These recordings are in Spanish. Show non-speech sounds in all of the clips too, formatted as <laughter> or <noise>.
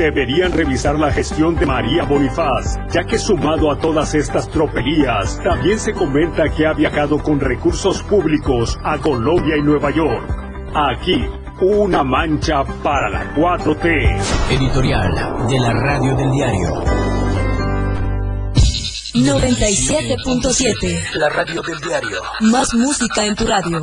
deberían revisar la gestión de María Bonifaz, ya que sumado a todas estas tropelías, también se comenta que ha viajado con recursos públicos a Colombia y Nueva York. Aquí, una mancha para la 4T. Editorial de la Radio del Diario. 97.7. La Radio del Diario. Más música en tu radio.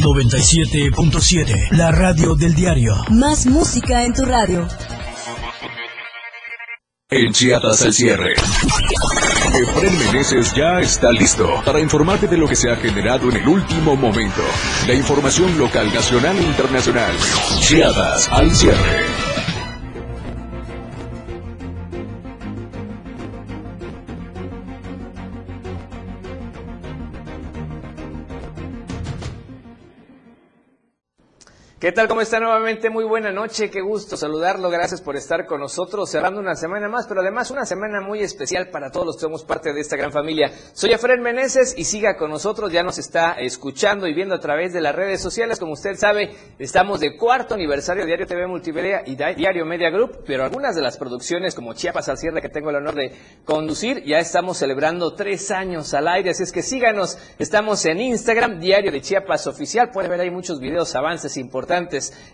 97.7. La radio del diario. Más música en tu radio. En Chiapas al cierre. Efren Meneses ya está listo para informarte de lo que se ha generado en el último momento. La información local, nacional e internacional. Chiapas al cierre. ¿Qué tal? ¿Cómo está nuevamente? Muy buena noche, qué gusto saludarlo, gracias por estar con nosotros, cerrando una semana más, pero además una semana muy especial para todos los que somos parte de esta gran familia. Soy Efraín Meneses y siga con nosotros, ya nos está escuchando y viendo a través de las redes sociales, como usted sabe, estamos de cuarto aniversario de Diario TV Multimedia y Diario Media Group, pero algunas de las producciones como Chiapas al cierre que tengo el honor de conducir, ya estamos celebrando tres años al aire, así es que síganos, estamos en Instagram, Diario de Chiapas Oficial, puede ver ahí muchos videos, avances importantes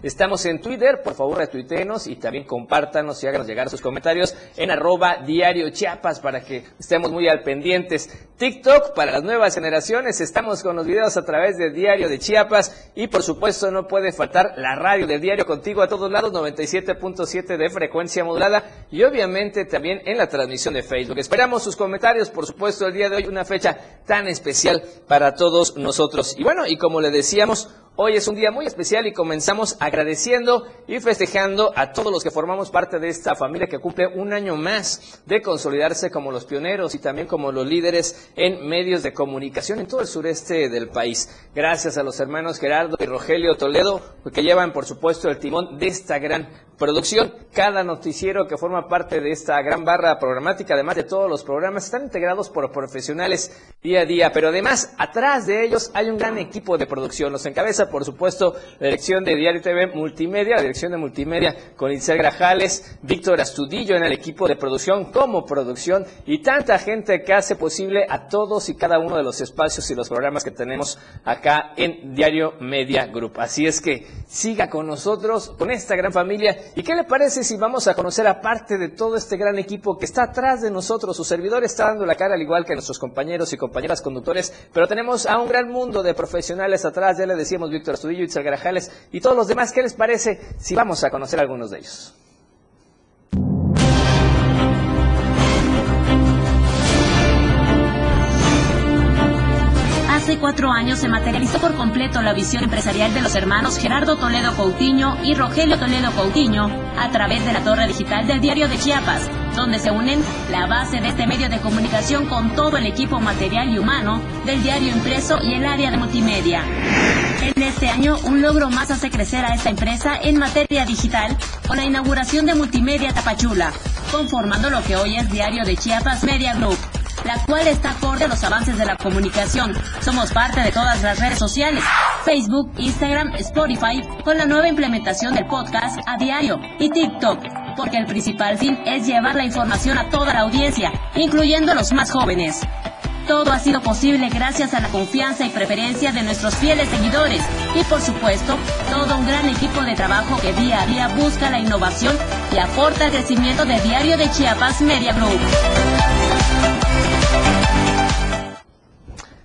Estamos en Twitter, por favor retuiteenos y también compártanos y háganos llegar sus comentarios en arroba diario Chiapas para que estemos muy al pendientes. TikTok para las nuevas generaciones, estamos con los videos a través de Diario de Chiapas y por supuesto no puede faltar la radio del diario contigo a todos lados, 97.7 de frecuencia modulada y obviamente también en la transmisión de Facebook. Esperamos sus comentarios, por supuesto, el día de hoy una fecha tan especial para todos nosotros. Y bueno, y como le decíamos, Hoy es un día muy especial y comenzamos agradeciendo y festejando a todos los que formamos parte de esta familia que cumple un año más de consolidarse como los pioneros y también como los líderes en medios de comunicación en todo el sureste del país. Gracias a los hermanos Gerardo y Rogelio Toledo que llevan por supuesto el timón de esta gran producción. Cada noticiero que forma parte de esta gran barra programática, además de todos los programas, están integrados por profesionales día a día, pero además atrás de ellos hay un gran equipo de producción. Los encabeza, por supuesto, la dirección de Diario TV Multimedia, la dirección de Multimedia con Itzel Grajales, Víctor Astudillo en el equipo de producción como producción y tanta gente que hace posible a todos y cada uno de los espacios y los programas que tenemos acá en Diario Media Group. Así es que siga con nosotros, con esta gran familia ¿Y qué le parece si vamos a conocer a parte de todo este gran equipo que está atrás de nosotros? Su servidor está dando la cara al igual que nuestros compañeros y compañeras conductores, pero tenemos a un gran mundo de profesionales atrás, ya le decíamos Víctor Astudillo, Itzel Garajales y todos los demás. ¿Qué les parece si vamos a conocer algunos de ellos? hace cuatro años se materializó por completo la visión empresarial de los hermanos Gerardo Toledo Coutinho y Rogelio Toledo Coutinho a través de la torre digital del diario de Chiapas, donde se unen la base de este medio de comunicación con todo el equipo material y humano del diario impreso y el área de multimedia. En este año, un logro más hace crecer a esta empresa en materia digital con la inauguración de Multimedia Tapachula, conformando lo que hoy es Diario de Chiapas Media Group la cual está acorde a los avances de la comunicación. Somos parte de todas las redes sociales, Facebook, Instagram, Spotify, con la nueva implementación del podcast a diario y TikTok, porque el principal fin es llevar la información a toda la audiencia, incluyendo a los más jóvenes. Todo ha sido posible gracias a la confianza y preferencia de nuestros fieles seguidores y por supuesto todo un gran equipo de trabajo que día a día busca la innovación y aporta el crecimiento de Diario de Chiapas Media Group.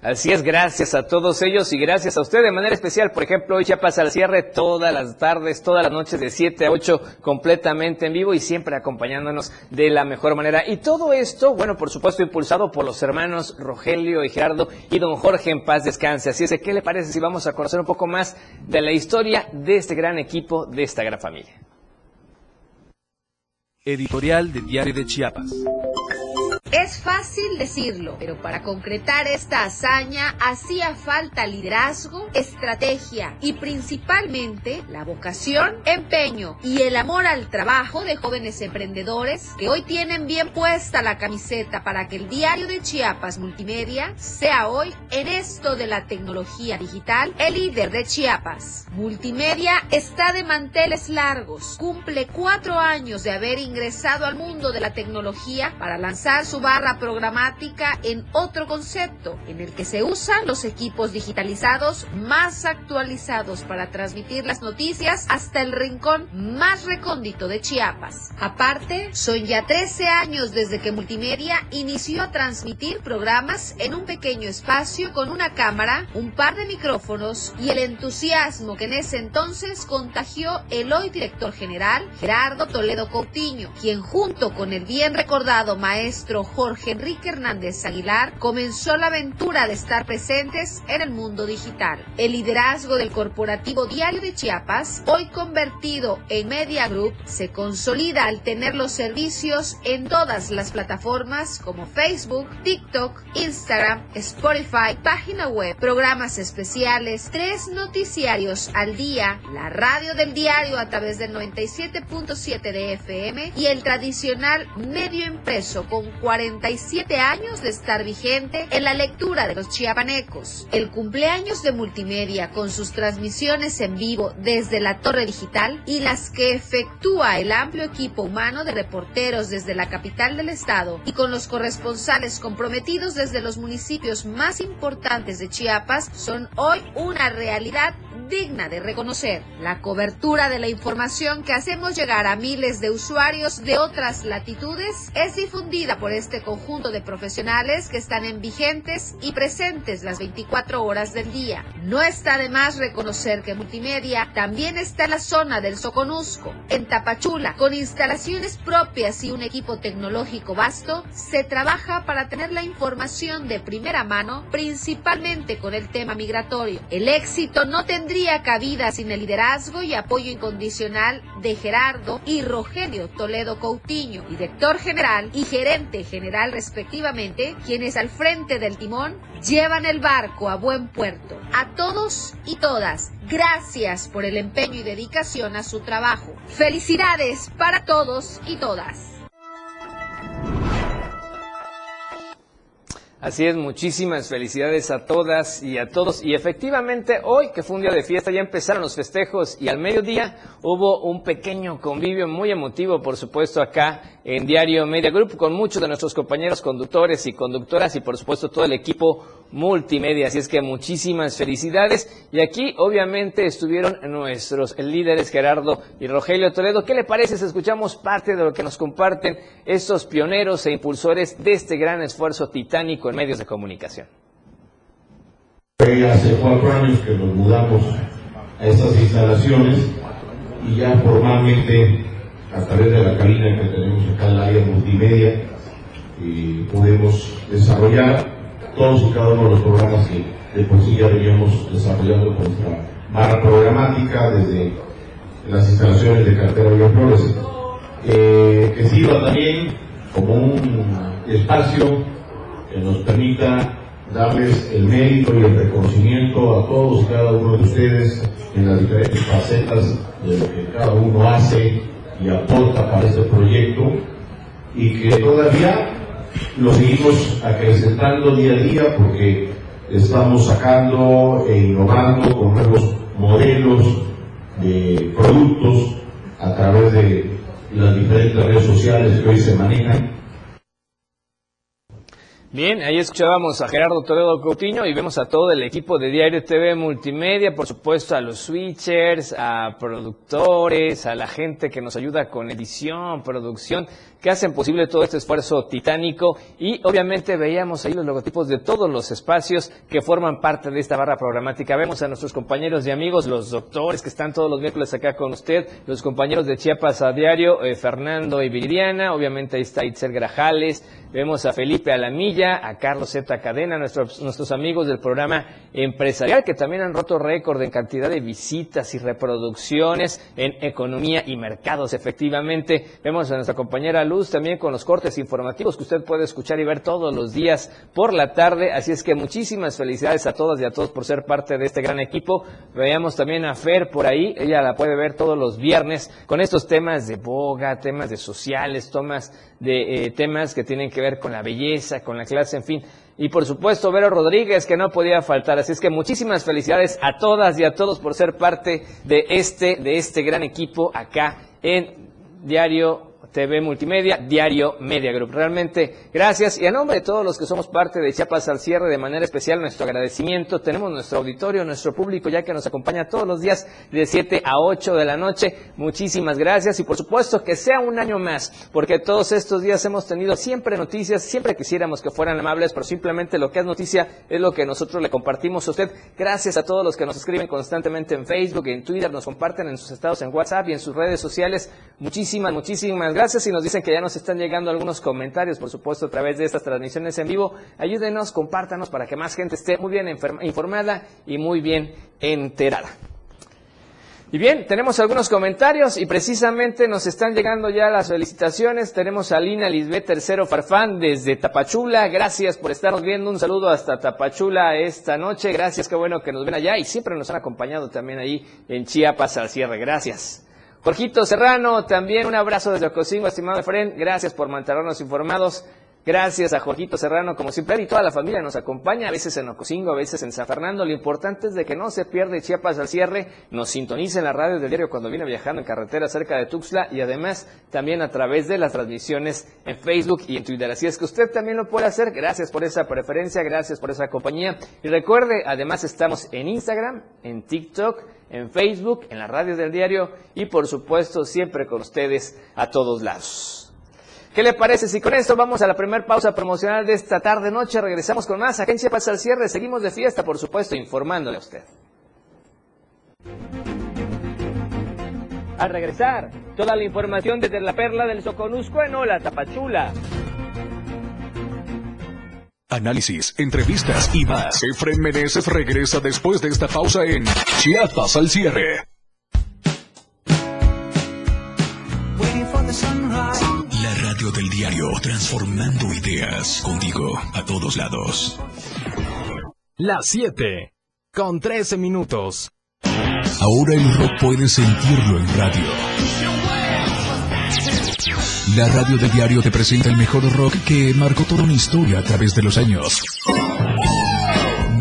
Así es, gracias a todos ellos y gracias a usted de manera especial. Por ejemplo, hoy ya pasa el cierre todas las tardes, todas las noches de 7 a 8 completamente en vivo y siempre acompañándonos de la mejor manera. Y todo esto, bueno, por supuesto, impulsado por los hermanos Rogelio y Gerardo y don Jorge en paz descanse. Así es ¿qué le parece si vamos a conocer un poco más de la historia de este gran equipo, de esta gran familia? Editorial de Diario de Chiapas. Es fácil decirlo, pero para concretar esta hazaña hacía falta liderazgo, estrategia y principalmente la vocación, empeño y el amor al trabajo de jóvenes emprendedores que hoy tienen bien puesta la camiseta para que el diario de Chiapas Multimedia sea hoy en esto de la tecnología digital el líder de Chiapas. Multimedia está de manteles largos, cumple cuatro años de haber ingresado al mundo de la tecnología para lanzar su barra programática en otro concepto, en el que se usan los equipos digitalizados más actualizados para transmitir las noticias hasta el rincón más recóndito de Chiapas. Aparte, son ya 13 años desde que Multimedia inició a transmitir programas en un pequeño espacio con una cámara, un par de micrófonos y el entusiasmo que en ese entonces contagió el hoy director general Gerardo Toledo Coutinho, quien junto con el bien recordado maestro Jorge Enrique Hernández Aguilar comenzó la aventura de estar presentes en el mundo digital. El liderazgo del corporativo Diario de Chiapas, hoy convertido en Media Group, se consolida al tener los servicios en todas las plataformas como Facebook, TikTok, Instagram, Spotify, página web, programas especiales, tres noticiarios al día, la radio del diario a través del 97.7 de FM y el tradicional medio impreso con 47 años de estar vigente en la lectura de los chiapanecos. El cumpleaños de multimedia con sus transmisiones en vivo desde la torre digital y las que efectúa el amplio equipo humano de reporteros desde la capital del estado y con los corresponsales comprometidos desde los municipios más importantes de Chiapas son hoy una realidad digna de reconocer. La cobertura de la información que hacemos llegar a miles de usuarios de otras latitudes es difundida por este conjunto de profesionales que están en vigentes y presentes las 24 horas del día. No está de más reconocer que Multimedia también está en la zona del Soconusco, en Tapachula, con instalaciones propias y un equipo tecnológico vasto, se trabaja para tener la información de primera mano, principalmente con el tema migratorio. El éxito no tendría cabida sin el liderazgo y apoyo incondicional de Gerardo y Rogelio Toledo Coutinho, director general y gerente general respectivamente, quienes al frente del timón llevan el barco a buen puerto. A todos y todas, gracias por el empeño y dedicación a su trabajo. Felicidades para todos y todas. Así es, muchísimas felicidades a todas y a todos. Y efectivamente, hoy que fue un día de fiesta, ya empezaron los festejos y al mediodía hubo un pequeño convivio muy emotivo, por supuesto, acá en Diario Media Group, con muchos de nuestros compañeros conductores y conductoras y, por supuesto, todo el equipo multimedia. Así es que muchísimas felicidades. Y aquí, obviamente, estuvieron nuestros líderes Gerardo y Rogelio Toledo. ¿Qué le parece si escuchamos parte de lo que nos comparten estos pioneros e impulsores de este gran esfuerzo titánico medios de comunicación? Hace cuatro años que nos mudamos a estas instalaciones y ya formalmente a través de la cabina que tenemos acá en la área multimedia y podemos desarrollar todos y cada uno de los programas que de por sí ya veníamos desarrollando con nuestra barra programática desde las instalaciones de Cartera de Flores, eh, que sirva también como un espacio que nos permita darles el mérito y el reconocimiento a todos y cada uno de ustedes en las diferentes facetas de lo que cada uno hace y aporta para este proyecto y que todavía lo seguimos acrecentando día a día porque estamos sacando e innovando con nuevos modelos de productos a través de las diferentes redes sociales que hoy se manejan Bien, ahí escuchábamos a Gerardo Toledo Coutinho y vemos a todo el equipo de Diario TV Multimedia, por supuesto a los switchers, a productores, a la gente que nos ayuda con edición, producción, que hacen posible todo este esfuerzo titánico y obviamente veíamos ahí los logotipos de todos los espacios que forman parte de esta barra programática. Vemos a nuestros compañeros y amigos, los doctores que están todos los miércoles acá con usted, los compañeros de Chiapas a Diario, eh, Fernando y Viridiana, obviamente ahí está Itzel Grajales, vemos a Felipe Alamilla, a Carlos Z. Cadena, nuestros, nuestros amigos del programa empresarial que también han roto récord en cantidad de visitas y reproducciones en economía y mercados. Efectivamente, vemos a nuestra compañera Luz también con los cortes informativos que usted puede escuchar y ver todos los días por la tarde. Así es que muchísimas felicidades a todas y a todos por ser parte de este gran equipo. Veamos también a Fer por ahí. Ella la puede ver todos los viernes con estos temas de boga, temas de sociales, tomas de eh, temas que tienen que ver con la belleza, con la clase, en fin. Y por supuesto, Vero Rodríguez, que no podía faltar. Así es que muchísimas felicidades a todas y a todos por ser parte de este, de este gran equipo acá en Diario TV Multimedia, Diario Media Group. Realmente, gracias. Y a nombre de todos los que somos parte de Chiapas al cierre, de manera especial, nuestro agradecimiento. Tenemos nuestro auditorio, nuestro público, ya que nos acompaña todos los días de 7 a 8 de la noche. Muchísimas gracias. Y por supuesto, que sea un año más, porque todos estos días hemos tenido siempre noticias, siempre quisiéramos que fueran amables, pero simplemente lo que es noticia es lo que nosotros le compartimos a usted. Gracias a todos los que nos escriben constantemente en Facebook, en Twitter, nos comparten en sus estados en WhatsApp y en sus redes sociales. Muchísimas, muchísimas gracias gracias y nos dicen que ya nos están llegando algunos comentarios, por supuesto, a través de estas transmisiones en vivo. Ayúdenos, compártanos para que más gente esté muy bien informada y muy bien enterada. Y bien, tenemos algunos comentarios y precisamente nos están llegando ya las felicitaciones. Tenemos a Lina Lisbeth Tercero Farfán desde Tapachula. Gracias por estarnos viendo. Un saludo hasta Tapachula esta noche. Gracias, qué bueno que nos ven allá y siempre nos han acompañado también ahí en Chiapas al cierre. Gracias. Jorgito Serrano, también un abrazo desde Ocosingo, estimado Efren. Gracias por mantenernos informados. Gracias a Jorgito Serrano, como siempre, y toda la familia nos acompaña, a veces en Ocosingo, a veces en San Fernando. Lo importante es de que no se pierde Chiapas al cierre, nos sintonice en la radio del diario cuando viene viajando en carretera cerca de Tuxtla y además también a través de las transmisiones en Facebook y en Twitter. Así es que usted también lo puede hacer. Gracias por esa preferencia, gracias por esa compañía. Y recuerde, además estamos en Instagram, en TikTok, en Facebook, en la radio del diario y por supuesto siempre con ustedes a todos lados. ¿Qué le parece si con esto vamos a la primera pausa promocional de esta tarde noche? Regresamos con más. Agencia pasa al cierre. Seguimos de fiesta, por supuesto, informándole a usted. Al regresar, toda la información desde la perla del Soconusco en Ola, Tapachula. Análisis, entrevistas y más. Efren Meneses regresa después de esta pausa en Chiapas al cierre. Diario, transformando ideas contigo a todos lados. Las 7, con 13 minutos. Ahora el rock puede sentirlo en radio. La radio del diario te presenta el mejor rock que marcó toda una historia a través de los años.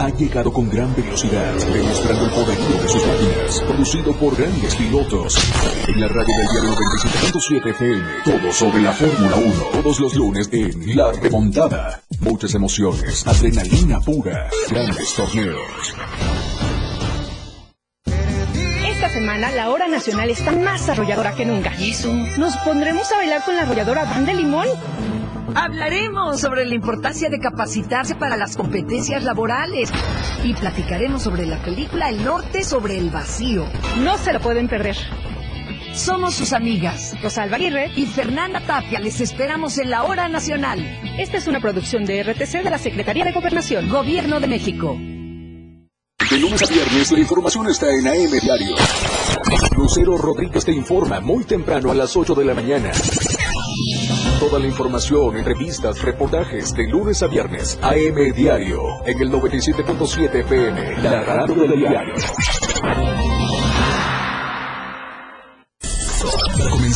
ha llegado con gran velocidad, demostrando el poderío de sus máquinas, producido por grandes pilotos. En la radio del diario 97.7 FM, todo sobre la Fórmula 1, todos los lunes en La Remontada. Muchas emociones, adrenalina pura, grandes torneos. Esta semana la hora nacional está más arrolladora que nunca. ¿Y? ¿Nos pondremos a bailar con la arrolladora Van de Limón? Hablaremos sobre la importancia de capacitarse para las competencias laborales y platicaremos sobre la película El Norte sobre el vacío. No se lo pueden perder. Somos sus amigas, Rosalba Aguirre y Fernanda Tapia. Les esperamos en la Hora Nacional. Esta es una producción de RTC de la Secretaría de Gobernación. Gobierno de México. De lunes a viernes la información está en AM Diario. Lucero Rodríguez te informa muy temprano a las 8 de la mañana. Toda la información, entrevistas, reportajes de lunes a viernes. AM Diario. En el 97.7 FM. La radio diario.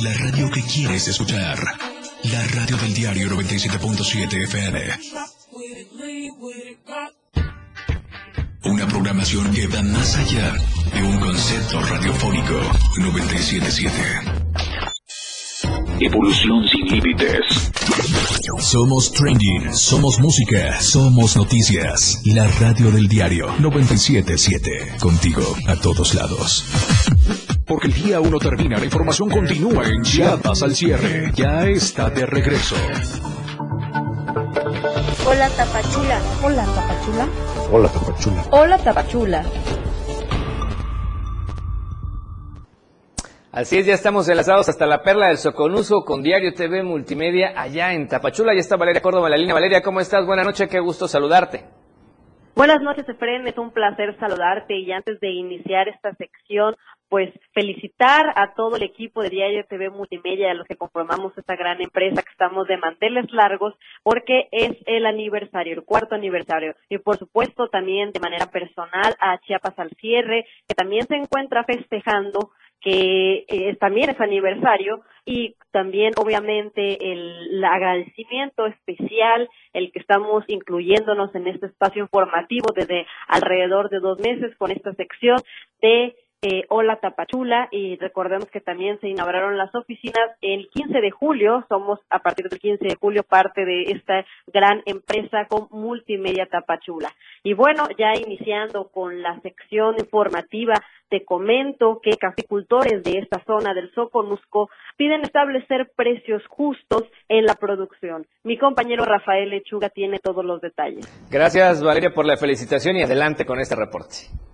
La radio que quieres escuchar. La radio del diario 97.7 FM. Una programación que va más allá de un concepto radiofónico 977. Evolución sin límites. Somos trending, somos música, somos noticias. La radio del diario 977. Contigo a todos lados. Porque el día uno termina, la información continúa en Chiapas al cierre. Ya está de regreso. Hola Tapachula. Hola Tapachula. Hola Tapachula. Hola Tapachula. Así es, ya estamos enlazados hasta la Perla del Soconuso con Diario TV Multimedia allá en Tapachula. Ya está Valeria Córdoba la línea. Valeria, ¿cómo estás? Buenas noches, qué gusto saludarte. Buenas noches, Efren. Es un placer saludarte y antes de iniciar esta sección, pues felicitar a todo el equipo de Diario TV Multimedia, a los que conformamos esta gran empresa, que estamos de manteles largos, porque es el aniversario, el cuarto aniversario. Y por supuesto también de manera personal a Chiapas al cierre, que también se encuentra festejando que eh, también es aniversario y también obviamente el, agradecimiento especial, el que estamos incluyéndonos en este espacio informativo desde alrededor de dos meses con esta sección de eh, Hola Tapachula y recordemos que también se inauguraron las oficinas el 15 de julio, somos a partir del 15 de julio parte de esta gran empresa con Multimedia Tapachula. Y bueno, ya iniciando con la sección informativa, te comento que caficultores de esta zona del Soconusco piden establecer precios justos en la producción. Mi compañero Rafael Lechuga tiene todos los detalles. Gracias Valeria por la felicitación y adelante con este reporte.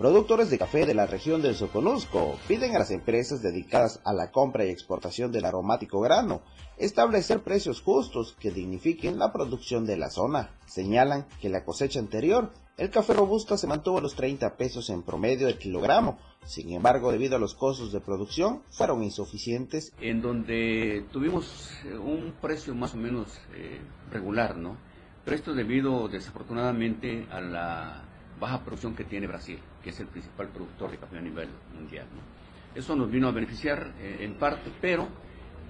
Productores de café de la región del Soconusco piden a las empresas dedicadas a la compra y exportación del aromático grano establecer precios justos que dignifiquen la producción de la zona. Señalan que la cosecha anterior, el café robusto se mantuvo a los 30 pesos en promedio el kilogramo. Sin embargo, debido a los costos de producción, fueron insuficientes. En donde tuvimos eh, un precio más o menos eh, regular, ¿no? Pero esto debido desafortunadamente a la baja producción que tiene Brasil, que es el principal productor de café a nivel mundial. Eso nos vino a beneficiar eh, en parte, pero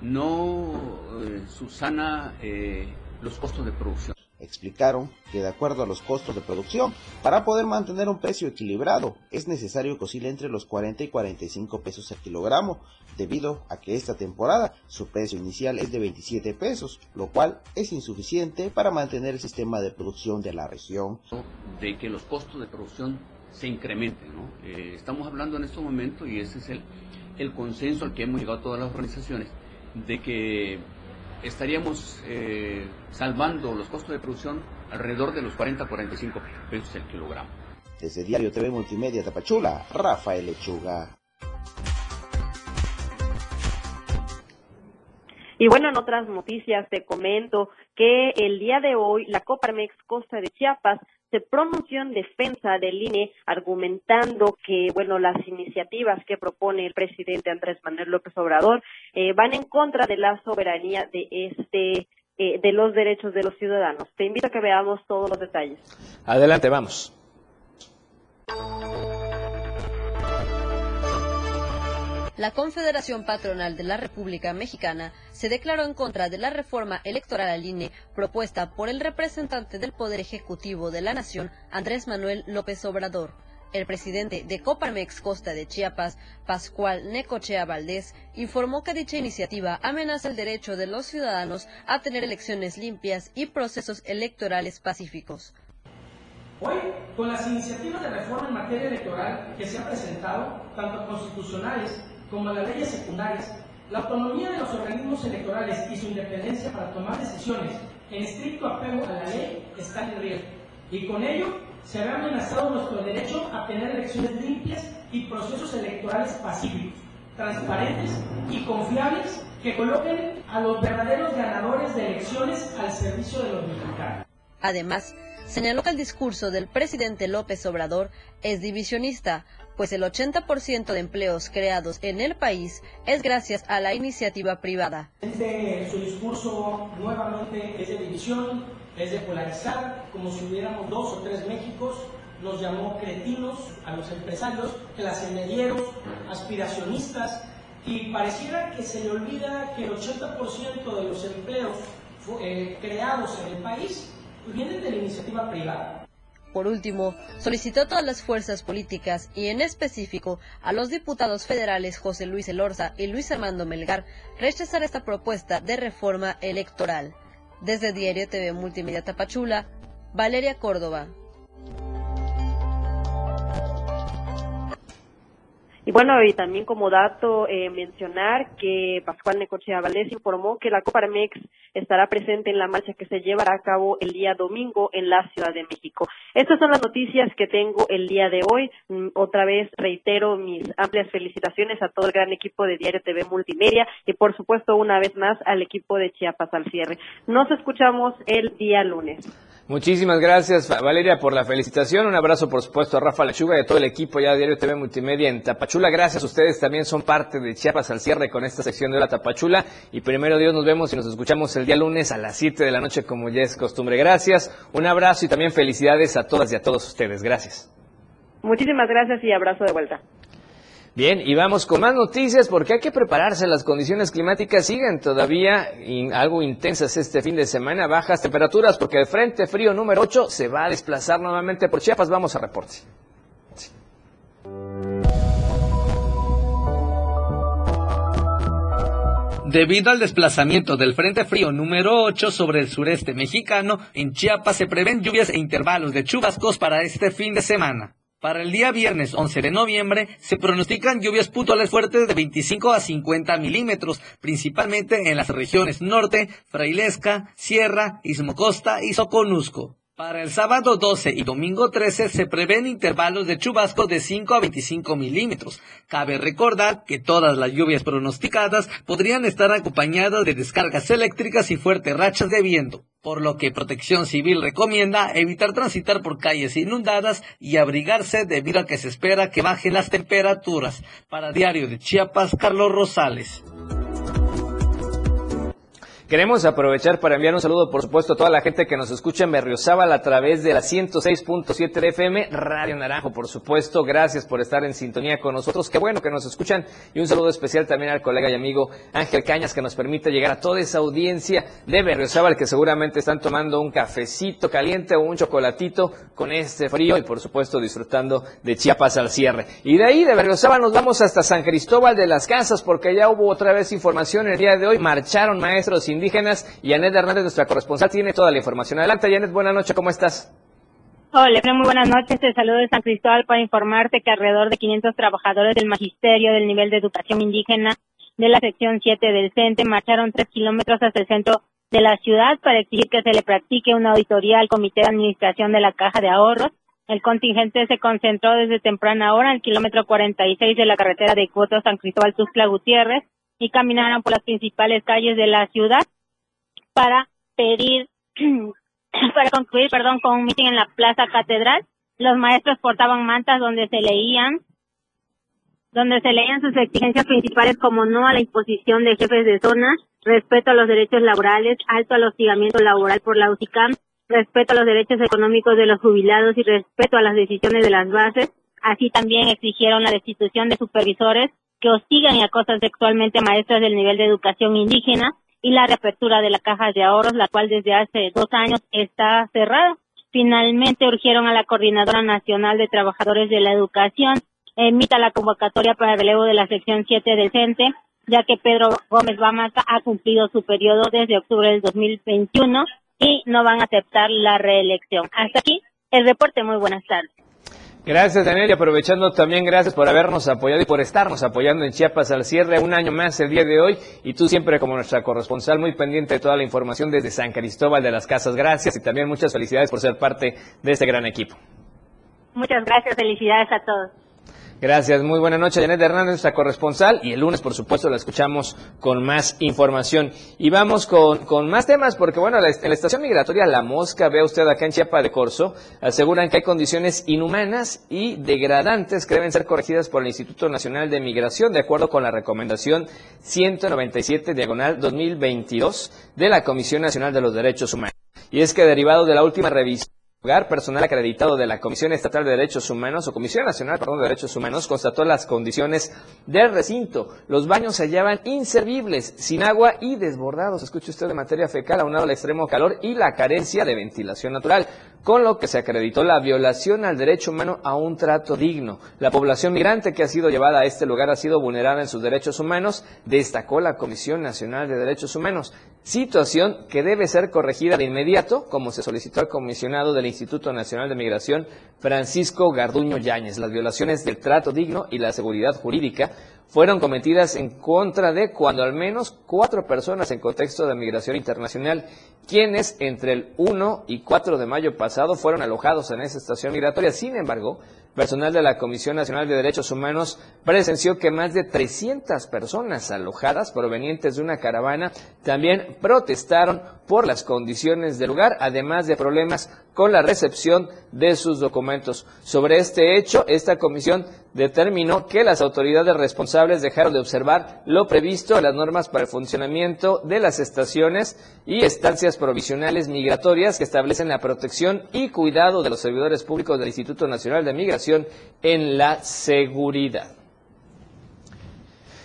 no eh, subsana eh, los costos de producción explicaron que de acuerdo a los costos de producción, para poder mantener un precio equilibrado, es necesario que oscile entre los 40 y 45 pesos el kilogramo, debido a que esta temporada su precio inicial es de 27 pesos, lo cual es insuficiente para mantener el sistema de producción de la región. De que los costos de producción se incrementen, ¿no? Eh, estamos hablando en este momento, y ese es el, el consenso al que hemos llegado todas las organizaciones, de que estaríamos eh, salvando los costos de producción alrededor de los 40-45 pesos el kilogramo. Desde Diario TV Multimedia Tapachula, Rafael Lechuga. Y bueno, en otras noticias te comento que el día de hoy la Coparmex Costa de Chiapas se pronunció en defensa del INE argumentando que, bueno, las iniciativas que propone el presidente Andrés Manuel López Obrador eh, van en contra de la soberanía de este eh, de los derechos de los ciudadanos. Te invito a que veamos todos los detalles. Adelante, vamos. La Confederación Patronal de la República Mexicana se declaró en contra de la reforma electoral al INE propuesta por el representante del Poder Ejecutivo de la Nación, Andrés Manuel López Obrador. El presidente de Coparmex Costa de Chiapas, Pascual Necochea Valdés, informó que dicha iniciativa amenaza el derecho de los ciudadanos a tener elecciones limpias y procesos electorales pacíficos. Hoy, con las iniciativas de reforma en materia electoral que se han presentado, tanto constitucionales como las leyes secundarias, la autonomía de los organismos electorales y su independencia para tomar decisiones en estricto apego a la ley están en riesgo. Y con ello se ha amenazado nuestro derecho a tener elecciones limpias y procesos electorales pacíficos, transparentes y confiables que coloquen a los verdaderos ganadores de elecciones al servicio de los mexicanos. Además, señaló que el discurso del presidente López Obrador es divisionista, pues el 80% de empleos creados en el país es gracias a la iniciativa privada. Este, su discurso nuevamente es de división, es de polarizar, como si hubiéramos dos o tres Méxicos, los llamó cretinos a los empresarios, clase medieros, aspiracionistas, y pareciera que se le olvida que el 80% de los empleos eh, creados en el país vienen de la iniciativa privada. Por último, solicitó a todas las fuerzas políticas y en específico a los diputados federales José Luis Elorza y Luis Armando Melgar rechazar esta propuesta de reforma electoral. Desde Diario TV Multimedia Tapachula, Valeria Córdoba. Y bueno, y también como dato eh, mencionar que Pascual Necochea Valdés informó que la Coparmex estará presente en la marcha que se llevará a cabo el día domingo en la Ciudad de México. Estas son las noticias que tengo el día de hoy. Mm, otra vez reitero mis amplias felicitaciones a todo el gran equipo de Diario TV Multimedia y por supuesto una vez más al equipo de Chiapas al cierre. Nos escuchamos el día lunes. Muchísimas gracias, Valeria, por la felicitación. Un abrazo, por supuesto, a Rafa Lechuga y a todo el equipo ya de Diario TV Multimedia en Tapachula. Gracias, ustedes también son parte de Chiapas al cierre con esta sección de la Tapachula. Y primero Dios, nos vemos y nos escuchamos el día lunes a las 7 de la noche, como ya es costumbre. Gracias, un abrazo y también felicidades a todas y a todos ustedes. Gracias. Muchísimas gracias y abrazo de vuelta. Bien, y vamos con más noticias porque hay que prepararse. Las condiciones climáticas siguen todavía algo intensas este fin de semana. Bajas temperaturas porque el Frente Frío número 8 se va a desplazar nuevamente por Chiapas. Vamos a reporte. Debido al desplazamiento del Frente Frío número 8 sobre el sureste mexicano, en Chiapas se prevén lluvias e intervalos de chubascos para este fin de semana. Para el día viernes 11 de noviembre se pronostican lluvias puntuales fuertes de 25 a 50 milímetros, principalmente en las regiones norte, Frailesca, Sierra, Ismocosta y Soconusco. Para el sábado 12 y domingo 13 se prevén intervalos de chubasco de 5 a 25 milímetros. Cabe recordar que todas las lluvias pronosticadas podrían estar acompañadas de descargas eléctricas y fuertes rachas de viento, por lo que Protección Civil recomienda evitar transitar por calles inundadas y abrigarse debido a que se espera que bajen las temperaturas. Para Diario de Chiapas, Carlos Rosales. Queremos aprovechar para enviar un saludo, por supuesto, a toda la gente que nos escucha en Berriozábal a través de la 106.7 de FM, Radio Naranjo, por supuesto. Gracias por estar en sintonía con nosotros. Qué bueno que nos escuchan. Y un saludo especial también al colega y amigo Ángel Cañas, que nos permite llegar a toda esa audiencia de Berriozábal, que seguramente están tomando un cafecito caliente o un chocolatito con este frío y, por supuesto, disfrutando de Chiapas al cierre. Y de ahí, de Berriozábal, nos vamos hasta San Cristóbal de las Casas, porque ya hubo otra vez información el día de hoy. Marcharon maestros sin indígenas y Hernández, nuestra corresponsal, tiene toda la información. Adelante, Janet, buenas noches, ¿cómo estás? Hola, muy buenas noches. Te saludo de San Cristóbal para informarte que alrededor de 500 trabajadores del Magisterio del nivel de educación indígena de la sección 7 del CENTE marcharon tres kilómetros hasta el centro de la ciudad para exigir que se le practique una auditoría al Comité de Administración de la Caja de Ahorros. El contingente se concentró desde temprana hora en el kilómetro 46 de la carretera de Cuoto San Cristóbal Tuxtla Gutiérrez y caminaron por las principales calles de la ciudad para pedir, <clears throat> para concluir, perdón, con un meeting en la Plaza Catedral. Los maestros portaban mantas donde se leían donde se leían sus exigencias principales como no a la imposición de jefes de zona, respeto a los derechos laborales, alto al hostigamiento laboral por la UCICAM, respeto a los derechos económicos de los jubilados y respeto a las decisiones de las bases. Así también exigieron la destitución de supervisores que hostigan y acosan sexualmente maestras del nivel de educación indígena y la reapertura de la caja de ahorros, la cual desde hace dos años está cerrada. Finalmente urgieron a la Coordinadora Nacional de Trabajadores de la Educación emita la convocatoria para el relevo de la sección 7 del CENTE, ya que Pedro Gómez Bamaca ha cumplido su periodo desde octubre del 2021 y no van a aceptar la reelección. Hasta aquí el reporte. Muy buenas tardes. Gracias, Daniel, y aprovechando también, gracias por habernos apoyado y por estarnos apoyando en Chiapas al cierre un año más el día de hoy, y tú siempre como nuestra corresponsal muy pendiente de toda la información desde San Cristóbal de las Casas. Gracias y también muchas felicidades por ser parte de este gran equipo. Muchas gracias, felicidades a todos. Gracias, muy buena noche, Janet Hernández, nuestra corresponsal, y el lunes, por supuesto, la escuchamos con más información. Y vamos con, con más temas, porque bueno, en la estación migratoria La Mosca, vea usted acá en Chiapa de Corzo, aseguran que hay condiciones inhumanas y degradantes que deben ser corregidas por el Instituto Nacional de Migración, de acuerdo con la recomendación 197 diagonal 2022 de la Comisión Nacional de los Derechos Humanos. Y es que derivado de la última revisión, lugar personal acreditado de la Comisión Estatal de Derechos Humanos o Comisión Nacional perdón, de Derechos Humanos constató las condiciones del recinto. Los baños se hallaban inservibles, sin agua y desbordados, escuche usted, de materia fecal, aunado al extremo calor y la carencia de ventilación natural, con lo que se acreditó la violación al derecho humano a un trato digno. La población migrante que ha sido llevada a este lugar ha sido vulnerada en sus derechos humanos, destacó la Comisión Nacional de Derechos Humanos situación que debe ser corregida de inmediato, como se solicitó al comisionado del Instituto Nacional de Migración, Francisco Garduño Yáñez. Las violaciones del trato digno y la seguridad jurídica fueron cometidas en contra de cuando al menos cuatro personas en contexto de migración internacional, quienes entre el 1 y 4 de mayo pasado fueron alojados en esa estación migratoria. Sin embargo, Personal de la Comisión Nacional de Derechos Humanos presenció que más de 300 personas alojadas provenientes de una caravana también protestaron por las condiciones del lugar, además de problemas con la recepción de sus documentos. Sobre este hecho, esta comisión determinó que las autoridades responsables dejaron de observar lo previsto en las normas para el funcionamiento de las estaciones y estancias provisionales migratorias que establecen la protección y cuidado de los servidores públicos del Instituto Nacional de Migración en la seguridad.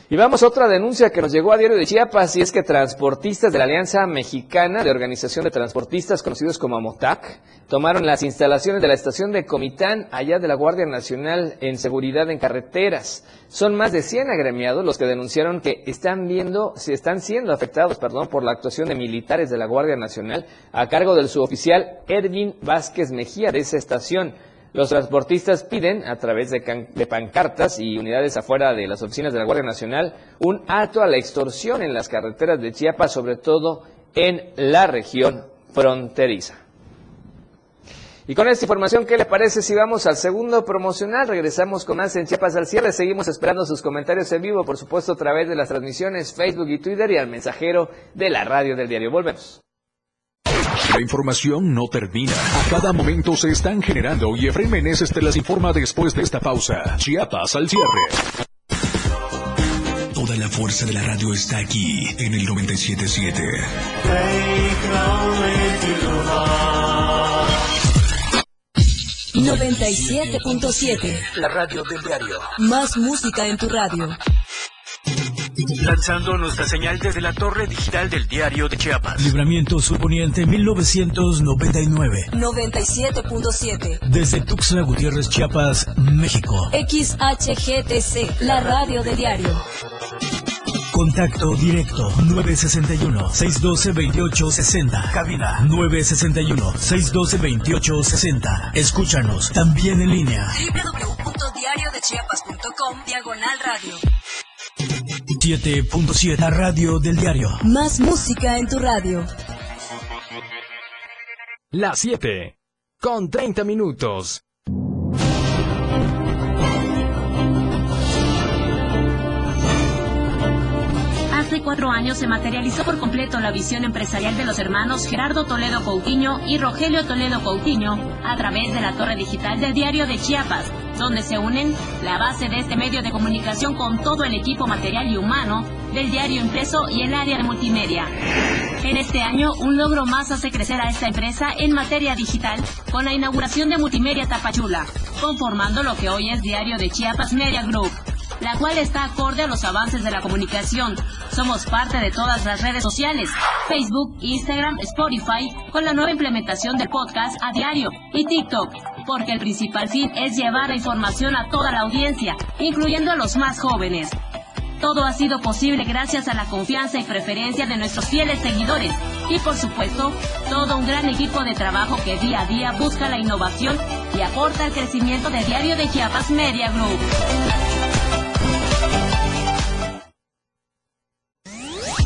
Y vamos a otra denuncia que nos llegó a Diario de Chiapas y es que transportistas de la Alianza Mexicana de Organización de Transportistas, conocidos como AMOTAC, tomaron las instalaciones de la estación de Comitán, allá de la Guardia Nacional en Seguridad en Carreteras. Son más de 100 agremiados los que denunciaron que están viendo, si están siendo afectados, perdón, por la actuación de militares de la Guardia Nacional a cargo del suboficial Ervin Vázquez Mejía de esa estación. Los transportistas piden, a través de, pancartas y unidades afuera de las oficinas de la Guardia Nacional, un alto a la extorsión en las carreteras de Chiapas, sobre todo en la región fronteriza. Y con esta información, ¿qué le parece si vamos al segundo promocional? Regresamos con más en Chiapas al cierre. Seguimos esperando sus comentarios en vivo, por supuesto, a través de las transmisiones Facebook y Twitter y al mensajero de la radio del diario. Volvemos. La información no termina. A cada momento se están generando y Efraín Meneses te las informa después de esta pausa. Chiapas al cierre. Toda la fuerza de la radio está aquí en el 977. 97.7. La radio del diario. Más música en tu radio. Lanzando nuestra señal desde la torre digital del diario de Chiapas. Libramiento Suponiente 1999. 97.7. Desde Tuxtla Gutiérrez, Chiapas, México. XHGTC, la radio de diario. Contacto directo 961-612-2860. Cabina 961-612-2860. Escúchanos también en línea. www.diariodechiapas.com Diagonal Radio. 7.7 La radio del diario. Más música en tu radio. La 7. Con 30 minutos. Cuatro años se materializó por completo la visión empresarial de los hermanos Gerardo Toledo Coutinho y Rogelio Toledo Coutinho a través de la torre digital del diario de Chiapas, donde se unen la base de este medio de comunicación con todo el equipo material y humano del diario impreso y el área de multimedia. En este año, un logro más hace crecer a esta empresa en materia digital con la inauguración de Multimedia Tapachula, conformando lo que hoy es Diario de Chiapas Media Group la cual está acorde a los avances de la comunicación. Somos parte de todas las redes sociales, Facebook, Instagram, Spotify, con la nueva implementación del podcast a diario y TikTok, porque el principal fin es llevar información a toda la audiencia, incluyendo a los más jóvenes. Todo ha sido posible gracias a la confianza y preferencia de nuestros fieles seguidores y por supuesto todo un gran equipo de trabajo que día a día busca la innovación y aporta al crecimiento de Diario de Chiapas Media Group.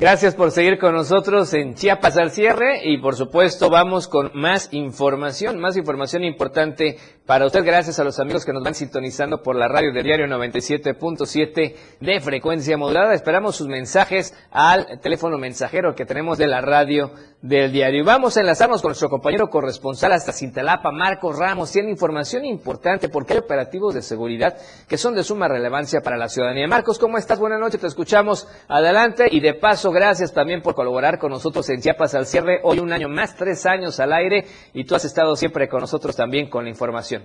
Gracias por seguir con nosotros en Chiapas al cierre y por supuesto vamos con más información, más información importante para usted. Gracias a los amigos que nos van sintonizando por la radio de diario 97.7 de frecuencia modulada. Esperamos sus mensajes al teléfono mensajero que tenemos de la radio del diario. Vamos a enlazarnos con nuestro compañero corresponsal hasta Cintalapa, Marcos Ramos. Tiene información importante porque hay operativos de seguridad que son de suma relevancia para la ciudadanía. Marcos, ¿cómo estás? Buenas noches, te escuchamos. Adelante y de paso gracias también por colaborar con nosotros en Chiapas al cierre. Hoy un año más, tres años al aire y tú has estado siempre con nosotros también con la información.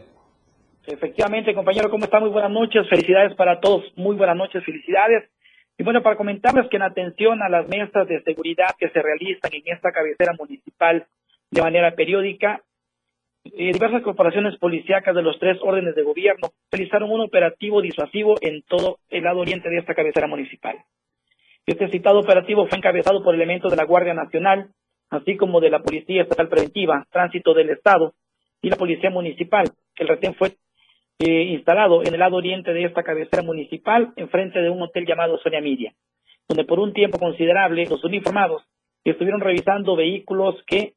Efectivamente, compañero, ¿cómo está? Muy buenas noches, felicidades para todos, muy buenas noches, felicidades. Y bueno, para comentarles que en atención a las mesas de seguridad que se realizan en esta cabecera municipal de manera periódica, eh, diversas corporaciones policíacas de los tres órdenes de gobierno realizaron un operativo disuasivo en todo el lado oriente de esta cabecera municipal. Este citado operativo fue encabezado por elementos de la Guardia Nacional, así como de la Policía Estatal Preventiva, Tránsito del Estado y la Policía Municipal. El retén fue eh, instalado en el lado oriente de esta cabecera municipal, enfrente de un hotel llamado Sonia Media, donde por un tiempo considerable los uniformados estuvieron revisando vehículos que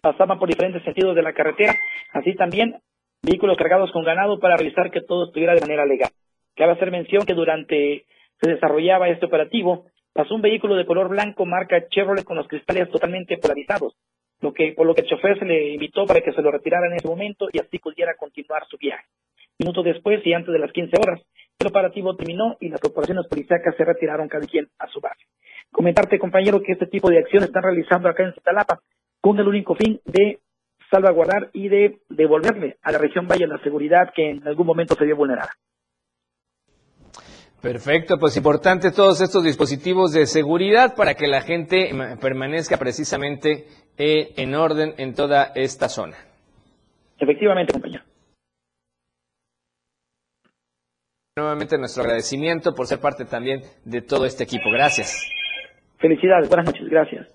pasaban por diferentes sentidos de la carretera, así también vehículos cargados con ganado para revisar que todo estuviera de manera legal. Cabe hacer mención que durante se desarrollaba este operativo, pasó un vehículo de color blanco marca Chevrolet con los cristales totalmente polarizados, lo que, por lo que el chofer se le invitó para que se lo retirara en ese momento y así pudiera continuar su viaje. Minutos después y antes de las 15 horas, el operativo terminó y las corporaciones policíacas se retiraron cada quien a su base. Comentarte, compañero, que este tipo de acciones están realizando acá en Zatalapa con el único fin de salvaguardar y de devolverle a la región Valle la seguridad que en algún momento se vio vulnerada. Perfecto, pues importante todos estos dispositivos de seguridad para que la gente permanezca precisamente eh, en orden en toda esta zona. Efectivamente, compañero. Nuevamente nuestro agradecimiento por ser parte también de todo este equipo. Gracias. Felicidades, buenas noches, gracias.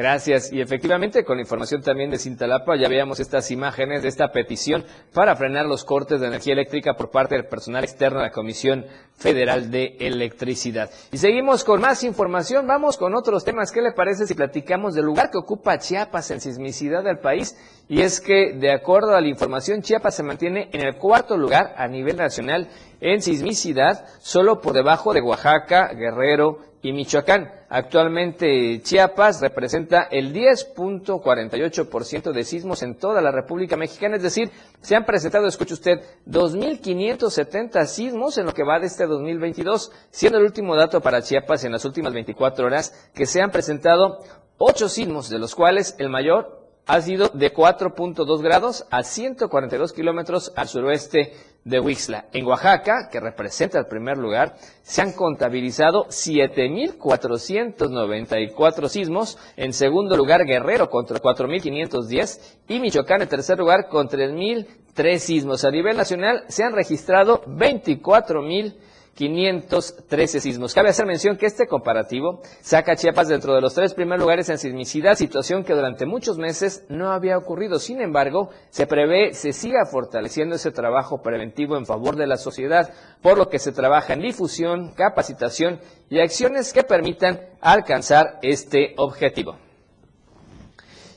Gracias. Y efectivamente, con la información también de Cintalapa, ya veíamos estas imágenes de esta petición para frenar los cortes de energía eléctrica por parte del personal externo de la Comisión Federal de Electricidad. Y seguimos con más información. Vamos con otros temas. ¿Qué le parece si platicamos del lugar que ocupa Chiapas en sismicidad del país? Y es que, de acuerdo a la información, Chiapas se mantiene en el cuarto lugar a nivel nacional en sismicidad, solo por debajo de Oaxaca, Guerrero y Michoacán. Actualmente Chiapas representa el 10.48% de sismos en toda la República Mexicana, es decir, se han presentado, escuche usted, 2.570 sismos en lo que va de este 2022, siendo el último dato para Chiapas en las últimas 24 horas que se han presentado 8 sismos, de los cuales el mayor ha sido de 4.2 grados a 142 kilómetros al suroeste de Huixla. En Oaxaca, que representa el primer lugar, se han contabilizado 7.494 sismos. En segundo lugar, Guerrero contra 4.510 y Michoacán en tercer lugar con 3.003 sismos. A nivel nacional se han registrado 24.000 513 sismos. Cabe hacer mención que este comparativo saca Chiapas dentro de los tres primeros lugares en sismicidad, situación que durante muchos meses no había ocurrido. Sin embargo, se prevé se siga fortaleciendo ese trabajo preventivo en favor de la sociedad, por lo que se trabaja en difusión, capacitación y acciones que permitan alcanzar este objetivo.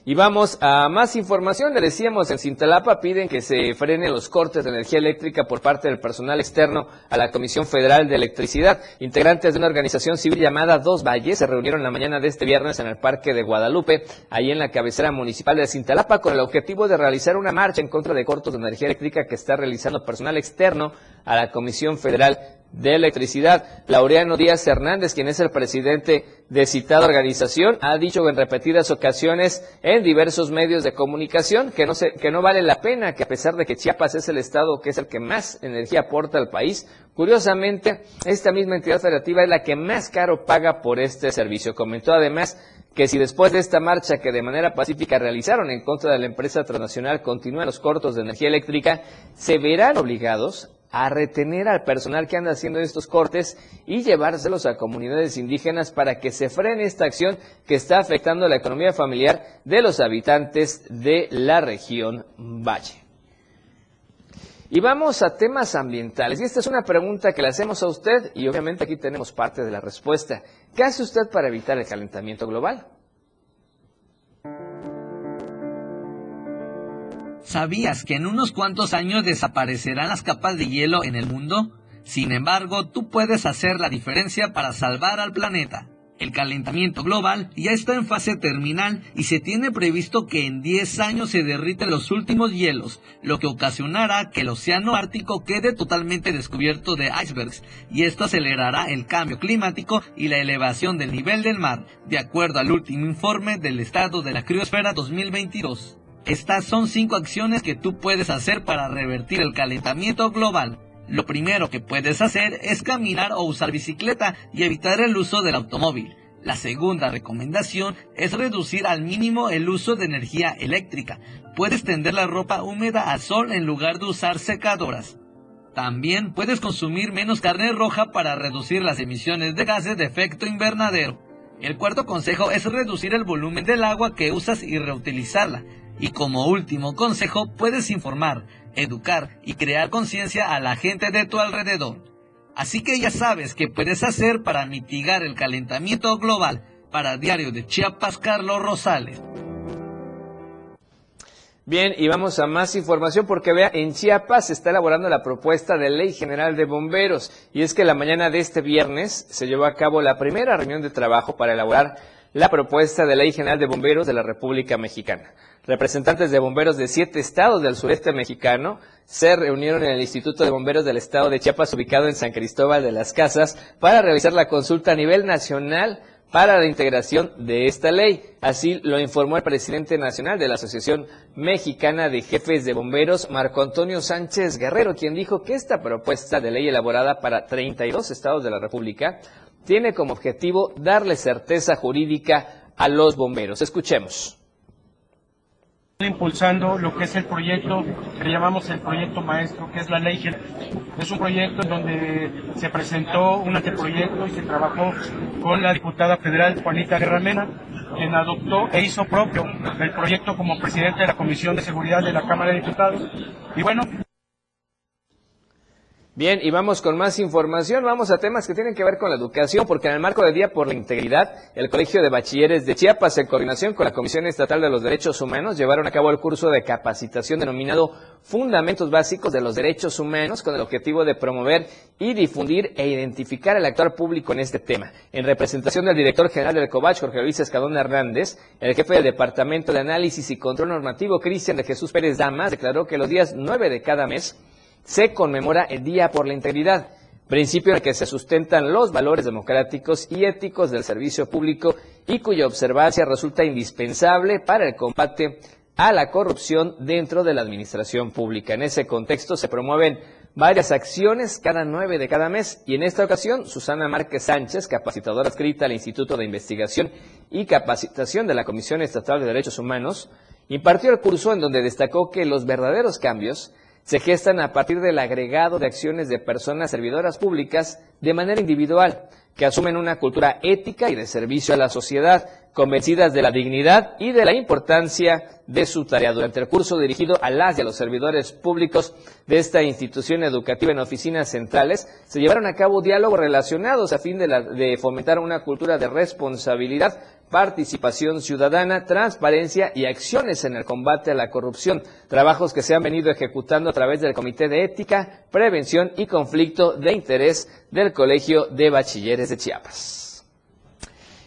Y vamos a más información. Le decíamos, en Cintalapa piden que se frenen los cortes de energía eléctrica por parte del personal externo a la Comisión Federal de Electricidad. Integrantes de una organización civil llamada Dos Valles se reunieron la mañana de este viernes en el Parque de Guadalupe, ahí en la cabecera municipal de Cintalapa, con el objetivo de realizar una marcha en contra de cortos de energía eléctrica que está realizando personal externo a la Comisión Federal de Electricidad. Laureano Díaz Hernández, quien es el presidente de citada organización, ha dicho en repetidas ocasiones en diversos medios de comunicación que no, se, que no vale la pena, que a pesar de que Chiapas es el estado que es el que más energía aporta al país, curiosamente, esta misma entidad federativa es la que más caro paga por este servicio. Comentó además que si después de esta marcha que de manera pacífica realizaron en contra de la empresa transnacional continúan los cortos de energía eléctrica, se verán obligados a retener al personal que anda haciendo estos cortes y llevárselos a comunidades indígenas para que se frene esta acción que está afectando la economía familiar de los habitantes de la región Valle. Y vamos a temas ambientales. Y esta es una pregunta que le hacemos a usted y obviamente aquí tenemos parte de la respuesta. ¿Qué hace usted para evitar el calentamiento global? ¿Sabías que en unos cuantos años desaparecerán las capas de hielo en el mundo? Sin embargo, tú puedes hacer la diferencia para salvar al planeta. El calentamiento global ya está en fase terminal y se tiene previsto que en 10 años se derriten los últimos hielos, lo que ocasionará que el océano Ártico quede totalmente descubierto de icebergs, y esto acelerará el cambio climático y la elevación del nivel del mar, de acuerdo al último informe del estado de la criosfera 2022. Estas son cinco acciones que tú puedes hacer para revertir el calentamiento global. Lo primero que puedes hacer es caminar o usar bicicleta y evitar el uso del automóvil. La segunda recomendación es reducir al mínimo el uso de energía eléctrica. Puedes tender la ropa húmeda al sol en lugar de usar secadoras. También puedes consumir menos carne roja para reducir las emisiones de gases de efecto invernadero. El cuarto consejo es reducir el volumen del agua que usas y reutilizarla. Y como último consejo, puedes informar, educar y crear conciencia a la gente de tu alrededor. Así que ya sabes qué puedes hacer para mitigar el calentamiento global. Para Diario de Chiapas, Carlos Rosales. Bien, y vamos a más información porque vea, en Chiapas se está elaborando la propuesta de ley general de bomberos y es que la mañana de este viernes se llevó a cabo la primera reunión de trabajo para elaborar la propuesta de ley general de bomberos de la República Mexicana. Representantes de bomberos de siete estados del sureste mexicano se reunieron en el Instituto de Bomberos del Estado de Chiapas, ubicado en San Cristóbal de las Casas, para realizar la consulta a nivel nacional para la integración de esta ley. Así lo informó el presidente nacional de la Asociación Mexicana de Jefes de Bomberos, Marco Antonio Sánchez Guerrero, quien dijo que esta propuesta de ley elaborada para 32 estados de la República tiene como objetivo darle certeza jurídica a los bomberos. Escuchemos impulsando lo que es el proyecto que llamamos el proyecto maestro, que es la ley. Es un proyecto en donde se presentó un anteproyecto y se trabajó con la diputada federal Juanita Guerramena, quien adoptó e hizo propio el proyecto como presidente de la Comisión de Seguridad de la Cámara de Diputados. Y bueno, Bien, y vamos con más información. Vamos a temas que tienen que ver con la educación, porque en el marco del Día por la Integridad, el Colegio de Bachilleres de Chiapas, en coordinación con la Comisión Estatal de los Derechos Humanos, llevaron a cabo el curso de capacitación denominado Fundamentos Básicos de los Derechos Humanos, con el objetivo de promover y difundir e identificar el actuar público en este tema. En representación del director general del COBACH, Jorge Luis Escadón Hernández, el jefe del Departamento de Análisis y Control Normativo, Cristian de Jesús Pérez Damas, declaró que los días 9 de cada mes se conmemora el Día por la Integridad, principio en el que se sustentan los valores democráticos y éticos del servicio público y cuya observancia resulta indispensable para el combate a la corrupción dentro de la administración pública. En ese contexto se promueven varias acciones cada nueve de cada mes y en esta ocasión Susana Márquez Sánchez, capacitadora adscrita al Instituto de Investigación y Capacitación de la Comisión Estatal de Derechos Humanos, impartió el curso en donde destacó que los verdaderos cambios se gestan a partir del agregado de acciones de personas servidoras públicas de manera individual, que asumen una cultura ética y de servicio a la sociedad, convencidas de la dignidad y de la importancia de su tarea. Durante el curso dirigido a las y a los servidores públicos de esta institución educativa en oficinas centrales, se llevaron a cabo diálogos relacionados a fin de, de fomentar una cultura de responsabilidad participación ciudadana, transparencia y acciones en el combate a la corrupción, trabajos que se han venido ejecutando a través del Comité de Ética, Prevención y Conflicto de Interés del Colegio de Bachilleres de Chiapas.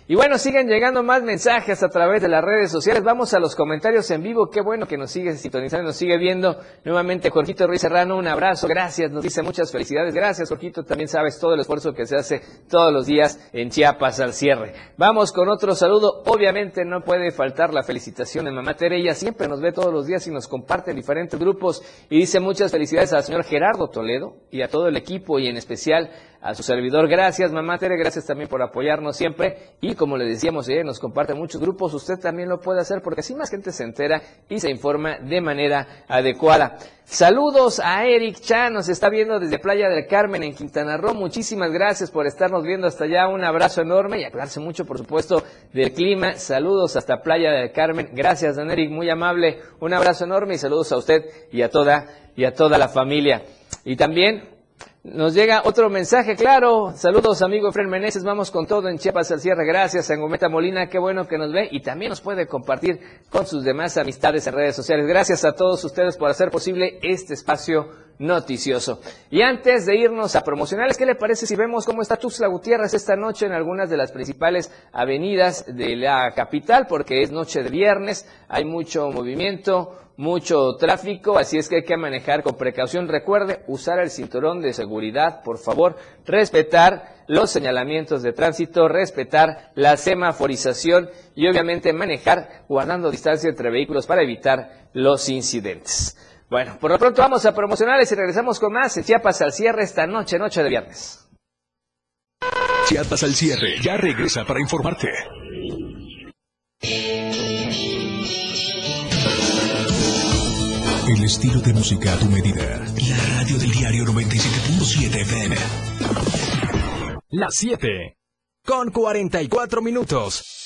Y bueno, siguen llegando más mensajes a través de las redes sociales. Vamos a los comentarios en vivo. Qué bueno que nos sigue sintonizando, nos sigue viendo. Nuevamente, Jorgito Ruiz Serrano, un abrazo. Gracias. Nos dice muchas felicidades. Gracias, Jorgito. También sabes todo el esfuerzo que se hace todos los días en Chiapas al cierre. Vamos con otro saludo. Obviamente no puede faltar la felicitación de mamá Tere. Ella siempre nos ve todos los días y nos comparte en diferentes grupos. Y dice muchas felicidades al señor Gerardo Toledo y a todo el equipo y en especial a su servidor. Gracias, mamá Tere, gracias también por apoyarnos siempre. Y como le decíamos, ella nos comparte muchos grupos, usted también lo puede hacer porque así más gente se entera y se informa de manera adecuada. Saludos a Eric Chan, nos está viendo desde Playa del Carmen en Quintana Roo. Muchísimas gracias por estarnos viendo hasta allá. Un abrazo enorme y aclararse mucho, por supuesto, del clima. Saludos hasta Playa del Carmen. Gracias, don Eric, muy amable. Un abrazo enorme y saludos a usted y a toda y a toda la familia. Y también nos llega otro mensaje, claro. Saludos, amigo Efren Meneses. Vamos con todo en Chiapas al cierre. Gracias, Sangometa Molina. Qué bueno que nos ve y también nos puede compartir con sus demás amistades en redes sociales. Gracias a todos ustedes por hacer posible este espacio noticioso. Y antes de irnos a promocionales, ¿qué le parece si vemos cómo está Tuxtla Gutiérrez esta noche en algunas de las principales avenidas de la capital? Porque es noche de viernes, hay mucho movimiento, mucho tráfico, así es que hay que manejar con precaución. Recuerde usar el cinturón de seguridad, por favor, respetar los señalamientos de tránsito, respetar la semaforización y obviamente manejar guardando distancia entre vehículos para evitar los incidentes. Bueno, por lo pronto vamos a promocionales y regresamos con más Chiapas al cierre esta noche, noche de viernes. Chiapas al cierre, ya regresa para informarte. El estilo de música a tu medida. La radio del diario 97.7 FM. Las 7. Con 44 minutos.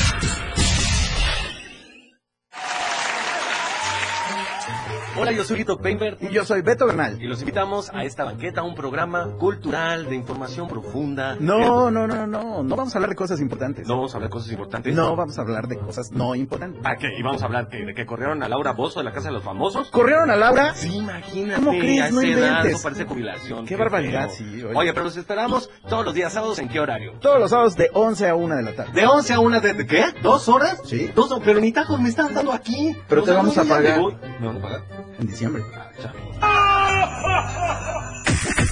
Hola, yo soy Lito Painter. Y yo soy Beto Bernal. Y los invitamos a esta banqueta, un programa cultural de información profunda. No, no, no, no. No vamos a hablar de cosas importantes. No vamos a hablar de cosas importantes. No, vamos a hablar de cosas no importantes. ¿A qué? ¿Y vamos a hablar que, de que corrieron a Laura Bozo de la Casa de los Famosos? ¿Corrieron a Laura? Sí, imagínate. ¿Cómo crees? A No esa edad, inventes. eso parece jubilación. Qué barbaridad, sí, Oye. oye. pero los esperamos todos los días sábados, ¿en qué horario? Todos los sábados de 11 a 1 de la tarde. ¿De 11 a 1 de, de qué? ¿Dos horas? Sí. Dos, pero ni tajos me están dando aquí. Pero te vamos no, a pagar. me voy. ¿Me van a pagar? En diciembre.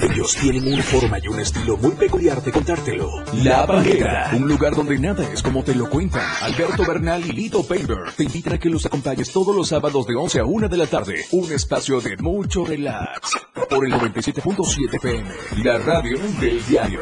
Ellos tienen una forma y un estilo muy peculiar de contártelo. La Banqueta, un lugar donde nada es como te lo cuentan. Alberto Bernal y Lito Painter te invitan a que los acompañes todos los sábados de 11 a 1 de la tarde. Un espacio de mucho relax. Por el 97.7 FM, la radio del diario.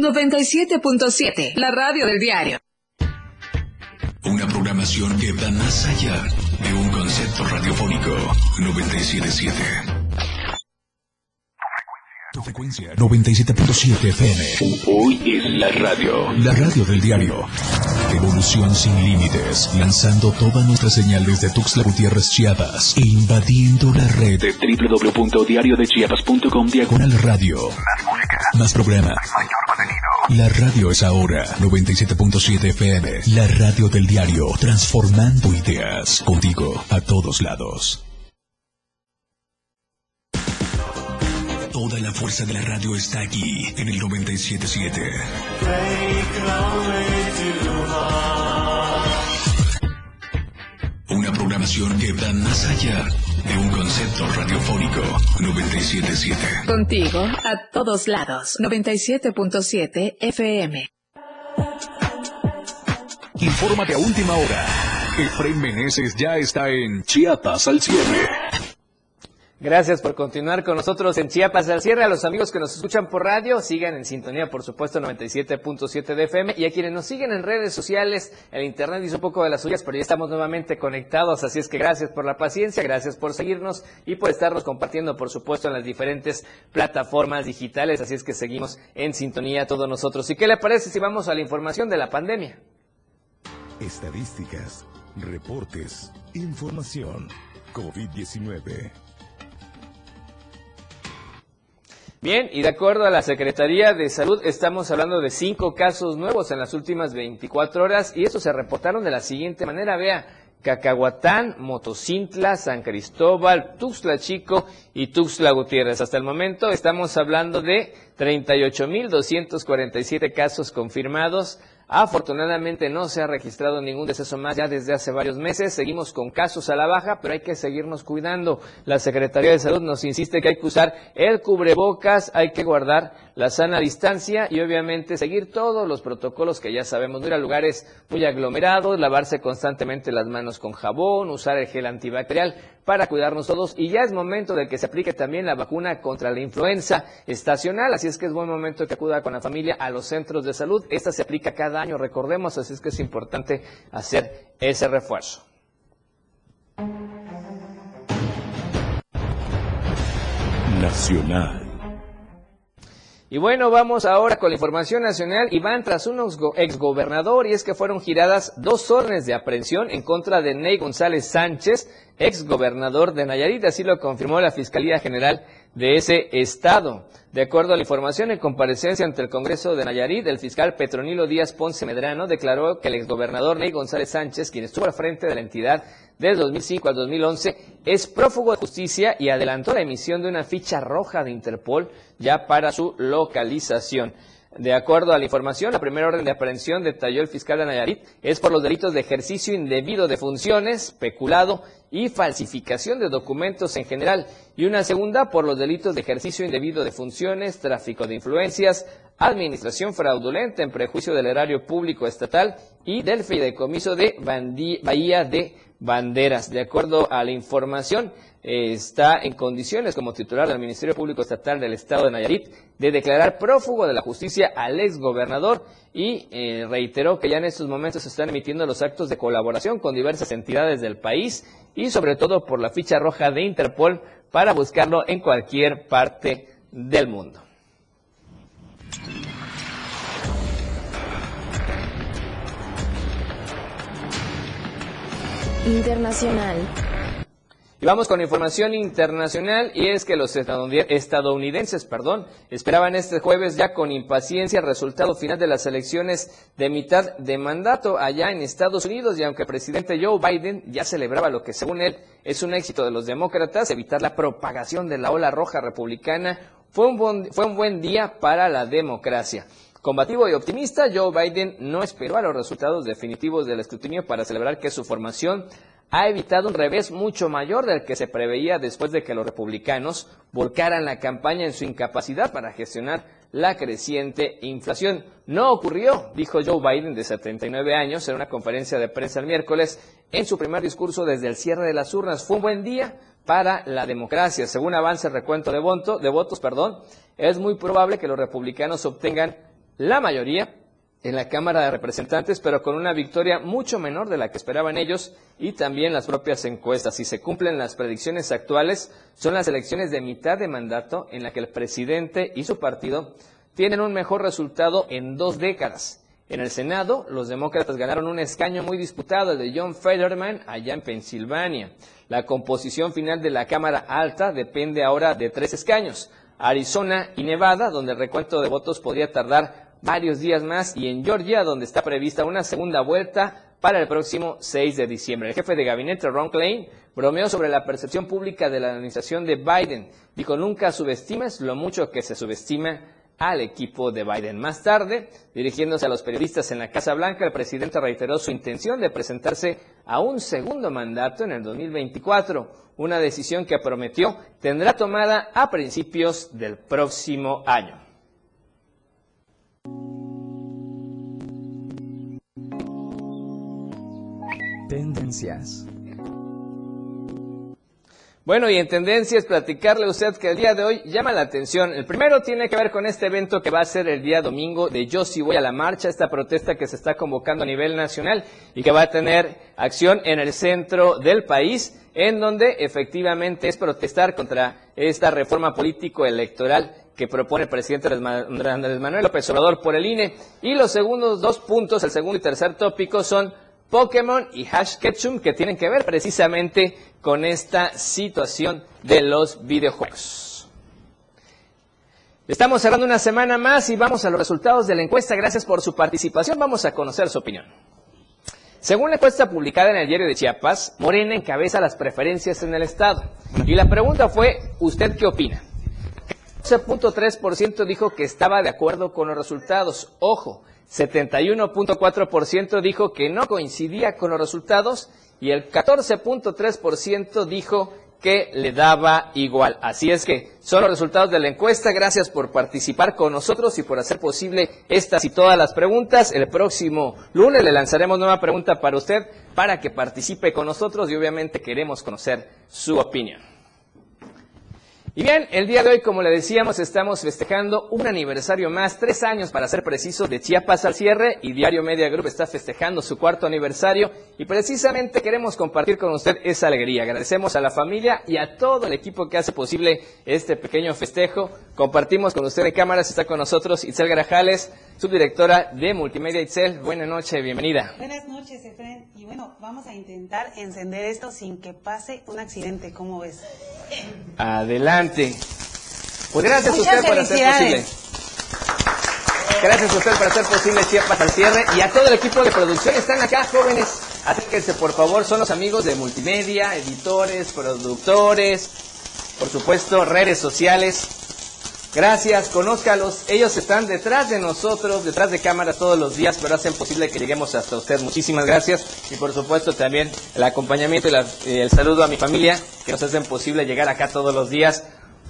97.7, la radio del diario. Una programación que va más allá de un concepto radiofónico 97.7. Tu frecuencia 97.7 FM. Hoy es la radio. La radio del diario. Evolución sin límites. Lanzando todas nuestras señales de Tuxtla Gutiérrez Chiapas. E invadiendo la red de www.diariodechiapas.com diagonal radio. Más música. Más programa. La radio es ahora 97.7 FM. La radio del diario. Transformando ideas. Contigo a todos lados. Toda la fuerza de la radio está aquí en el 977. Una programación que va más allá de un concepto radiofónico 977. Contigo a todos lados. 97.7 FM. Infórmate a última hora. Efraín Meneses ya está en Chiapas al cierre. Gracias por continuar con nosotros en Chiapas al cierre. A los amigos que nos escuchan por radio, sigan en sintonía, por supuesto, 97.7 de FM. Y a quienes nos siguen en redes sociales, el internet hizo un poco de las suyas, pero ya estamos nuevamente conectados. Así es que gracias por la paciencia, gracias por seguirnos y por estarnos compartiendo, por supuesto, en las diferentes plataformas digitales. Así es que seguimos en sintonía todos nosotros. ¿Y qué le parece si vamos a la información de la pandemia? Estadísticas, reportes, información. COVID-19. Bien, y de acuerdo a la Secretaría de Salud, estamos hablando de cinco casos nuevos en las últimas 24 horas y estos se reportaron de la siguiente manera. Vea, Cacahuatán, Motocintla, San Cristóbal, Tuxtla Chico y Tuxtla Gutiérrez. Hasta el momento estamos hablando de 38.247 casos confirmados. Afortunadamente no se ha registrado ningún deceso más ya desde hace varios meses. Seguimos con casos a la baja, pero hay que seguirnos cuidando. La Secretaría de Salud nos insiste que hay que usar el cubrebocas, hay que guardar la sana distancia y obviamente seguir todos los protocolos que ya sabemos. No ir a lugares muy aglomerados, lavarse constantemente las manos con jabón, usar el gel antibacterial para cuidarnos todos. Y ya es momento de que se aplique también la vacuna contra la influenza estacional. Así es que es buen momento que acuda con la familia a los centros de salud. Esta se aplica cada año, recordemos, así es que es importante hacer ese refuerzo. Nacional. Y bueno, vamos ahora con la información nacional y van tras un exgobernador y es que fueron giradas dos órdenes de aprehensión en contra de Ney González Sánchez, exgobernador de Nayarit, así lo confirmó la Fiscalía General de ese estado. De acuerdo a la información en comparecencia ante el Congreso de Nayarit, el fiscal Petronilo Díaz Ponce Medrano declaró que el exgobernador Ney González Sánchez, quien estuvo al frente de la entidad del 2005 al 2011, es prófugo de justicia y adelantó la emisión de una ficha roja de Interpol ya para su localización. De acuerdo a la información, la primera orden de aprehensión, detalló el fiscal de Nayarit, es por los delitos de ejercicio indebido de funciones, peculado y falsificación de documentos en general, y una segunda por los delitos de ejercicio indebido de funciones, tráfico de influencias, administración fraudulenta en prejuicio del erario público estatal y del fideicomiso de Bahía de Banderas. De acuerdo a la información, está en condiciones como titular del Ministerio Público Estatal del Estado de Nayarit de declarar prófugo de la justicia al exgobernador y eh, reiteró que ya en estos momentos se están emitiendo los actos de colaboración con diversas entidades del país y sobre todo por la ficha roja de Interpol para buscarlo en cualquier parte del mundo. Internacional. Y vamos con información internacional y es que los estadounidenses, perdón, esperaban este jueves ya con impaciencia el resultado final de las elecciones de mitad de mandato allá en Estados Unidos y aunque el presidente Joe Biden ya celebraba lo que según él es un éxito de los demócratas, evitar la propagación de la ola roja republicana, fue un buen, fue un buen día para la democracia. Combativo y optimista, Joe Biden no esperó a los resultados definitivos del escrutinio para celebrar que su formación ha evitado un revés mucho mayor del que se preveía después de que los republicanos volcaran la campaña en su incapacidad para gestionar la creciente inflación. No ocurrió, dijo Joe Biden de 79 años en una conferencia de prensa el miércoles en su primer discurso desde el cierre de las urnas. Fue un buen día para la democracia. Según avance el recuento de, voto, de votos, perdón, es muy probable que los republicanos obtengan la mayoría en la Cámara de Representantes, pero con una victoria mucho menor de la que esperaban ellos y también las propias encuestas. Si se cumplen las predicciones actuales, son las elecciones de mitad de mandato en la que el presidente y su partido tienen un mejor resultado en dos décadas. En el Senado, los demócratas ganaron un escaño muy disputado, el de John Federman, allá en Pensilvania. La composición final de la Cámara Alta depende ahora de tres escaños. Arizona y Nevada, donde el recuento de votos podría tardar varios días más, y en Georgia, donde está prevista una segunda vuelta para el próximo 6 de diciembre. El jefe de gabinete, Ron Klein, bromeó sobre la percepción pública de la administración de Biden. Dijo, nunca subestimes lo mucho que se subestima al equipo de Biden. Más tarde, dirigiéndose a los periodistas en la Casa Blanca, el presidente reiteró su intención de presentarse a un segundo mandato en el 2024, una decisión que prometió tendrá tomada a principios del próximo año. Tendencias. Bueno, y en tendencias, platicarle a usted que el día de hoy llama la atención. El primero tiene que ver con este evento que va a ser el día domingo de Yo sí voy a la marcha, esta protesta que se está convocando a nivel nacional y que va a tener acción en el centro del país, en donde efectivamente es protestar contra esta reforma político-electoral que propone el presidente Andrés Manuel López Obrador por el INE. Y los segundos dos puntos, el segundo y tercer tópico, son Pokémon y Hash Ketchum, que tienen que ver precisamente con esta situación de los videojuegos. Estamos cerrando una semana más y vamos a los resultados de la encuesta. Gracias por su participación. Vamos a conocer su opinión. Según la encuesta publicada en el diario de Chiapas, Morena encabeza las preferencias en el Estado. Y la pregunta fue, ¿usted qué opina? 12.3% dijo que estaba de acuerdo con los resultados. Ojo, 71.4% dijo que no coincidía con los resultados y el 14.3% dijo que le daba igual. Así es que son los resultados de la encuesta. Gracias por participar con nosotros y por hacer posible estas y todas las preguntas. El próximo lunes le lanzaremos nueva pregunta para usted para que participe con nosotros y obviamente queremos conocer su opinión. Y bien, el día de hoy, como le decíamos, estamos festejando un aniversario más, tres años para ser preciso, de Chiapas al cierre y Diario Media Group está festejando su cuarto aniversario y precisamente queremos compartir con usted esa alegría. Agradecemos a la familia y a todo el equipo que hace posible este pequeño festejo. Compartimos con usted en cámaras, está con nosotros Itzel Garajales, subdirectora de Multimedia Itzel. Buenas noches, bienvenida. Buenas noches, Efren. Y bueno, vamos a intentar encender esto sin que pase un accidente, ¿cómo ves? Adelante. Pues gracias a usted por hacer posible. Gracias a usted por hacer posible Chiapas al cierre y a todo el equipo de producción. Están acá, jóvenes. Acérquense, por favor. Son los amigos de multimedia, editores, productores, por supuesto, redes sociales. Gracias, conózcalos. Ellos están detrás de nosotros, detrás de cámaras todos los días, pero hacen posible que lleguemos hasta usted. Muchísimas gracias. Y por supuesto también el acompañamiento y la- el saludo a mi familia, que nos hacen posible llegar acá todos los días.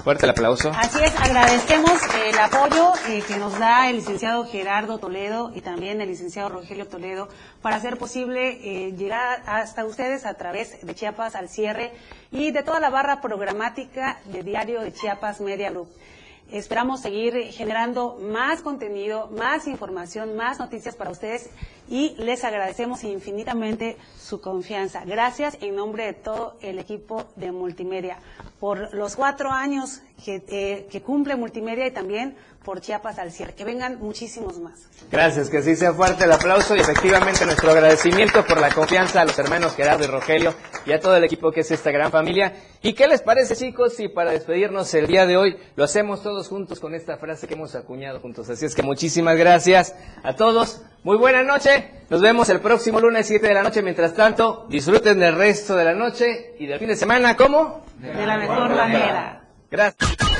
Fuerte el aplauso. Así es, agradecemos el apoyo eh, que nos da el licenciado Gerardo Toledo y también el licenciado Rogelio Toledo para hacer posible eh, llegar hasta ustedes a través de Chiapas al cierre y de toda la barra programática de Diario de Chiapas Media Group. Esperamos seguir generando más contenido, más información, más noticias para ustedes y les agradecemos infinitamente su confianza. Gracias en nombre de todo el equipo de Multimedia por los cuatro años que, eh, cumple Multimedia y también por Chiapas al cierre. Que vengan muchísimos más. Gracias, que sí sea fuerte el aplauso y efectivamente nuestro agradecimiento por la confianza a los hermanos Gerardo y Rogelio y a todo el equipo que es esta gran familia. ¿Y qué les parece, chicos? Si para despedirnos el día de hoy lo hacemos todos juntos con esta frase que hemos acuñado juntos. Así es que muchísimas gracias a todos. Muy buena noche. Nos vemos el próximo lunes 7 de la noche. Mientras tanto, disfruten del resto de la noche y del fin de semana. ¿Cómo? De la mejor manera. Gracias.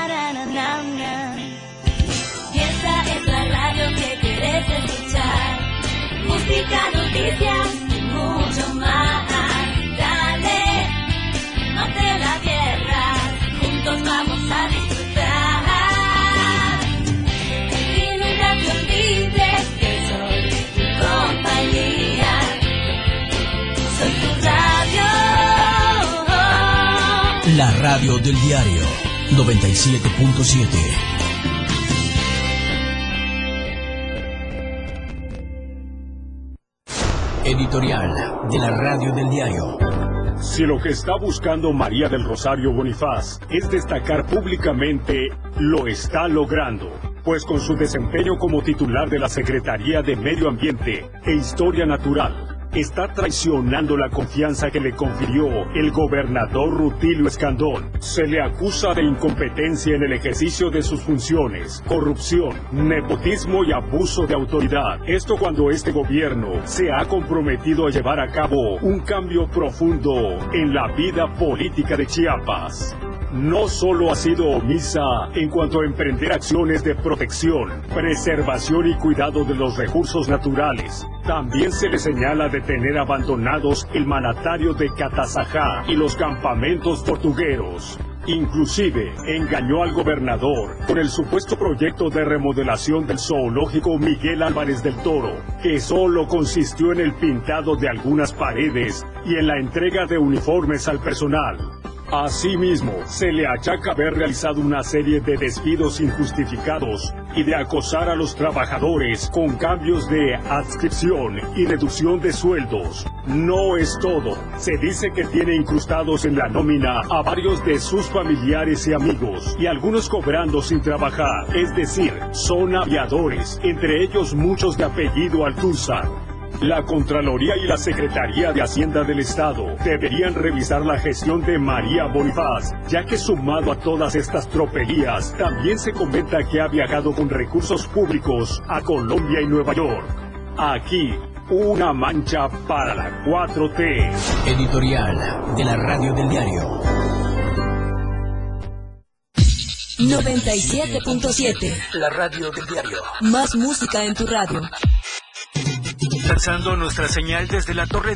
música, noticias y mucho más. Dale, no te la pierdas, juntos vamos a disfrutar. Inmigración libre, el sol tu compañía. Soy tu radio. La radio del diario 97.7. Editorial de la radio del diario. Si lo que está buscando María del Rosario Bonifaz es destacar públicamente, lo está logrando, pues con su desempeño como titular de la Secretaría de Medio Ambiente e Historia Natural, está traicionando la confianza que le confirió el gobernador Rutilio Escandón. Se le acusa de incompetencia en el ejercicio de sus funciones, corrupción, nepotismo y abuso de autoridad. Esto cuando este gobierno se ha comprometido a llevar a cabo un cambio profundo en la vida política de Chiapas no solo ha sido omisa en cuanto a emprender acciones de protección, preservación y cuidado de los recursos naturales, también se le señala de tener abandonados el manatario de Catazajá y los campamentos portugueros. Inclusive engañó al gobernador con el supuesto proyecto de remodelación del zoológico Miguel Álvarez del Toro, que solo consistió en el pintado de algunas paredes y en la entrega de uniformes al personal. Asimismo, se le achaca haber realizado una serie de despidos injustificados y de acosar a los trabajadores con cambios de adscripción y reducción de sueldos. No es todo. Se dice que tiene incrustados en la nómina a varios de sus familiares y amigos, y algunos cobrando sin trabajar, es decir, son aviadores, entre ellos muchos de apellido Altúzar. La Contraloría y la Secretaría de Hacienda del Estado deberían revisar la gestión de María Bonifaz, ya que sumado a todas estas tropelías, también se comenta que ha viajado con recursos públicos a Colombia y Nueva York. Aquí, una mancha para la 4T. Editorial de la radio del diario. 97.7. La radio del diario. Más música en tu radio. Lanzando nuestra señal desde la torre